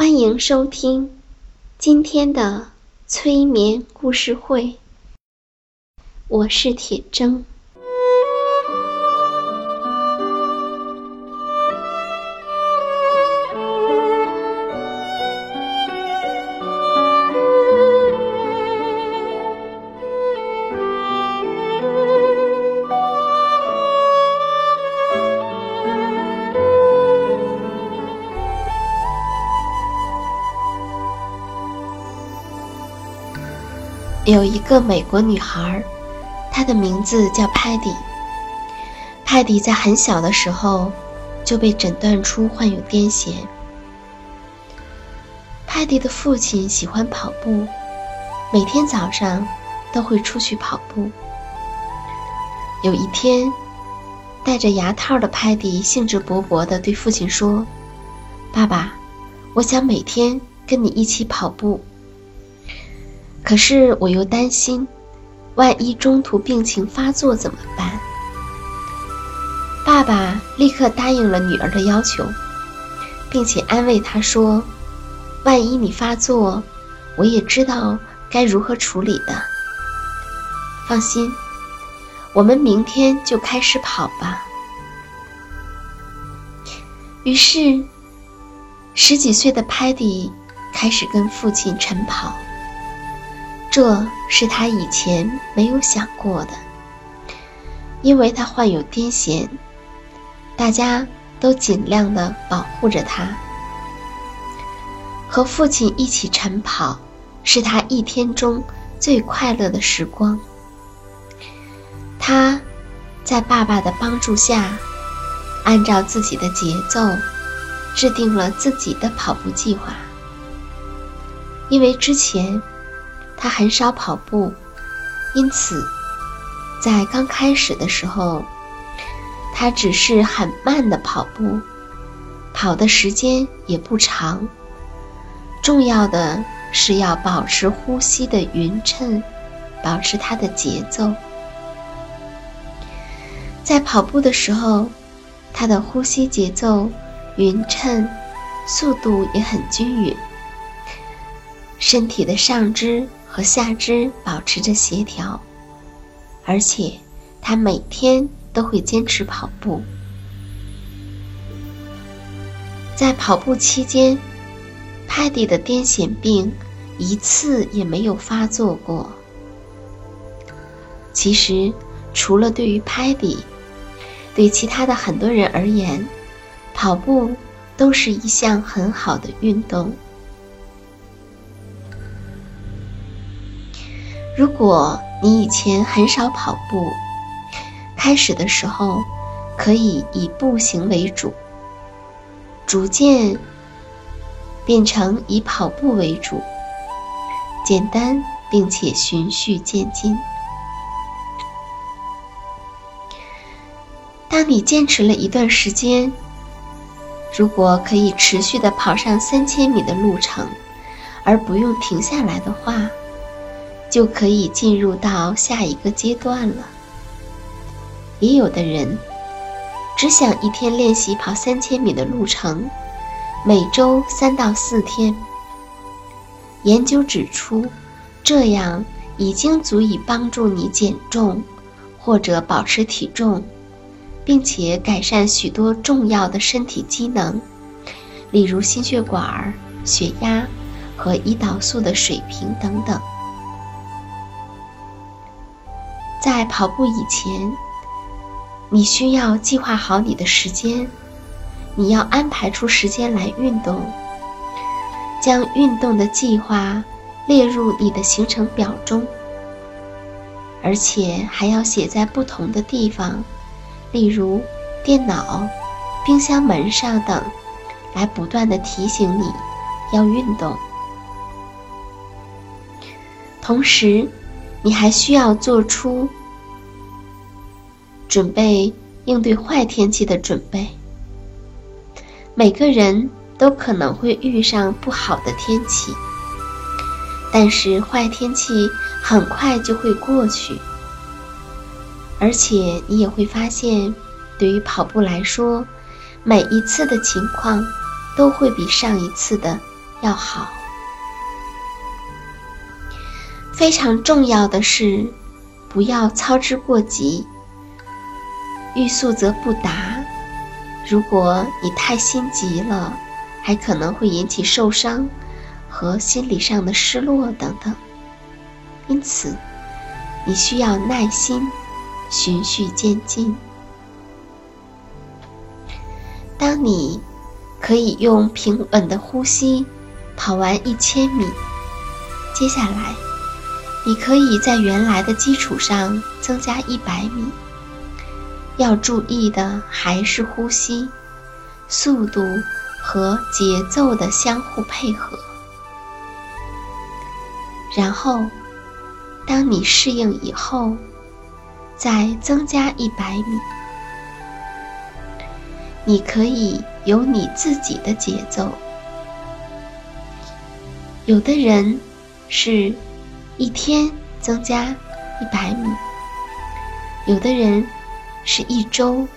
欢迎收听今天的催眠故事会，我是铁铮。有一个美国女孩，她的名字叫派迪。派迪在很小的时候就被诊断出患有癫痫。派迪的父亲喜欢跑步，每天早上都会出去跑步。有一天，戴着牙套的派迪兴致勃勃地对父亲说：“爸爸，我想每天跟你一起跑步。”可是我又担心，万一中途病情发作怎么办？爸爸立刻答应了女儿的要求，并且安慰她说：“万一你发作，我也知道该如何处理的。放心，我们明天就开始跑吧。”于是，十几岁的派迪开始跟父亲晨跑。这是他以前没有想过的，因为他患有癫痫，大家都尽量的保护着他。和父亲一起晨跑，是他一天中最快乐的时光。他在爸爸的帮助下，按照自己的节奏，制定了自己的跑步计划。因为之前。他很少跑步，因此，在刚开始的时候，他只是很慢的跑步，跑的时间也不长。重要的是要保持呼吸的匀称，保持他的节奏。在跑步的时候，他的呼吸节奏匀称，速度也很均匀，身体的上肢。和下肢保持着协调，而且他每天都会坚持跑步。在跑步期间，派迪的癫痫病一次也没有发作过。其实，除了对于派迪，对其他的很多人而言，跑步都是一项很好的运动。如果你以前很少跑步，开始的时候可以以步行为主，逐渐变成以跑步为主，简单并且循序渐进。当你坚持了一段时间，如果可以持续的跑上三千米的路程，而不用停下来的话。就可以进入到下一个阶段了。也有的人只想一天练习跑三千米的路程，每周三到四天。研究指出，这样已经足以帮助你减重或者保持体重，并且改善许多重要的身体机能，例如心血管、血压和胰岛素的水平等等。在跑步以前，你需要计划好你的时间，你要安排出时间来运动，将运动的计划列入你的行程表中，而且还要写在不同的地方，例如电脑、冰箱门上等，来不断的提醒你要运动。同时，你还需要做出准备应对坏天气的准备。每个人都可能会遇上不好的天气，但是坏天气很快就会过去。而且你也会发现，对于跑步来说，每一次的情况都会比上一次的要好。非常重要的是，不要操之过急。欲速则不达。如果你太心急了，还可能会引起受伤和心理上的失落等等。因此，你需要耐心，循序渐进。当你可以用平稳的呼吸跑完一千米，接下来。你可以在原来的基础上增加一百米。要注意的还是呼吸、速度和节奏的相互配合。然后，当你适应以后，再增加一百米。你可以有你自己的节奏。有的人是。一天增加一百米，有的人是一周，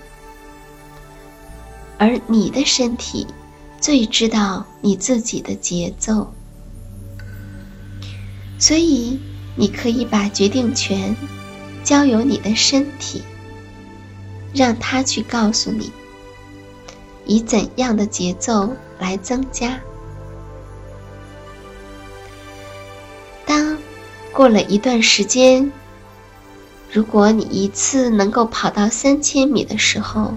而你的身体最知道你自己的节奏，所以你可以把决定权交由你的身体，让他去告诉你，以怎样的节奏来增加。过了一段时间，如果你一次能够跑到三千米的时候，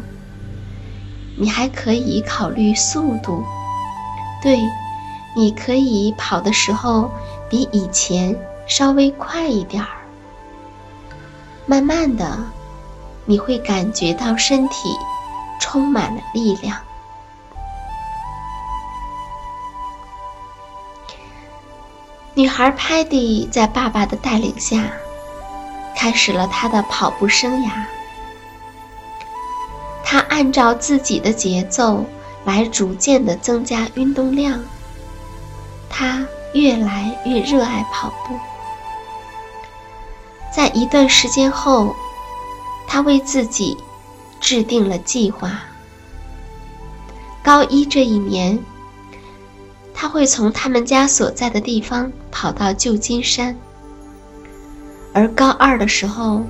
你还可以考虑速度。对，你可以跑的时候比以前稍微快一点儿。慢慢的，你会感觉到身体充满了力量。女孩 Patty 在爸爸的带领下，开始了她的跑步生涯。她按照自己的节奏来逐渐的增加运动量。她越来越热爱跑步。在一段时间后，她为自己制定了计划。高一这一年。他会从他们家所在的地方跑到旧金山，而高二的时候，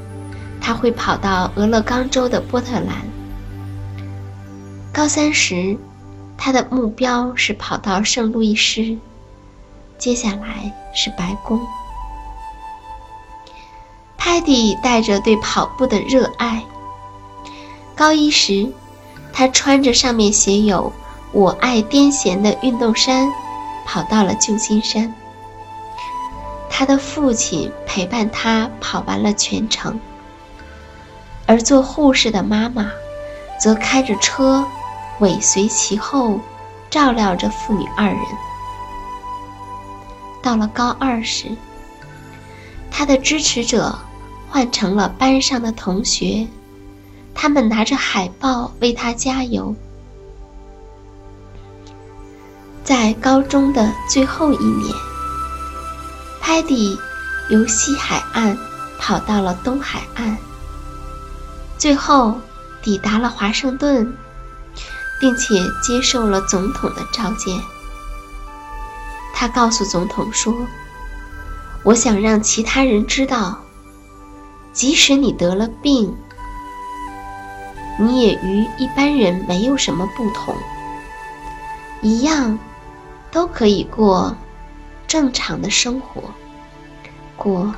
他会跑到俄勒冈州的波特兰。高三时，他的目标是跑到圣路易斯，接下来是白宫。泰迪带着对跑步的热爱，高一时，他穿着上面写有。我爱癫痫的运动衫，跑到了旧金山。他的父亲陪伴他跑完了全程，而做护士的妈妈，则开着车尾随其后，照料着父女二人。到了高二时，他的支持者换成了班上的同学，他们拿着海报为他加油。在高中的最后一年，Paddy 由西海岸跑到了东海岸，最后抵达了华盛顿，并且接受了总统的召见。他告诉总统说：“我想让其他人知道，即使你得了病，你也与一般人没有什么不同，一样都可以过正常的生活，过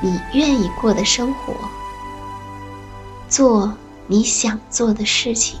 你愿意过的生活，做你想做的事情。